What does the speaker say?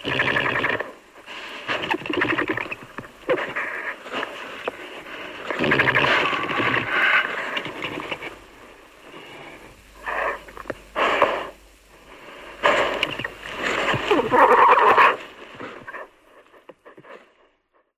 Ha ha ha!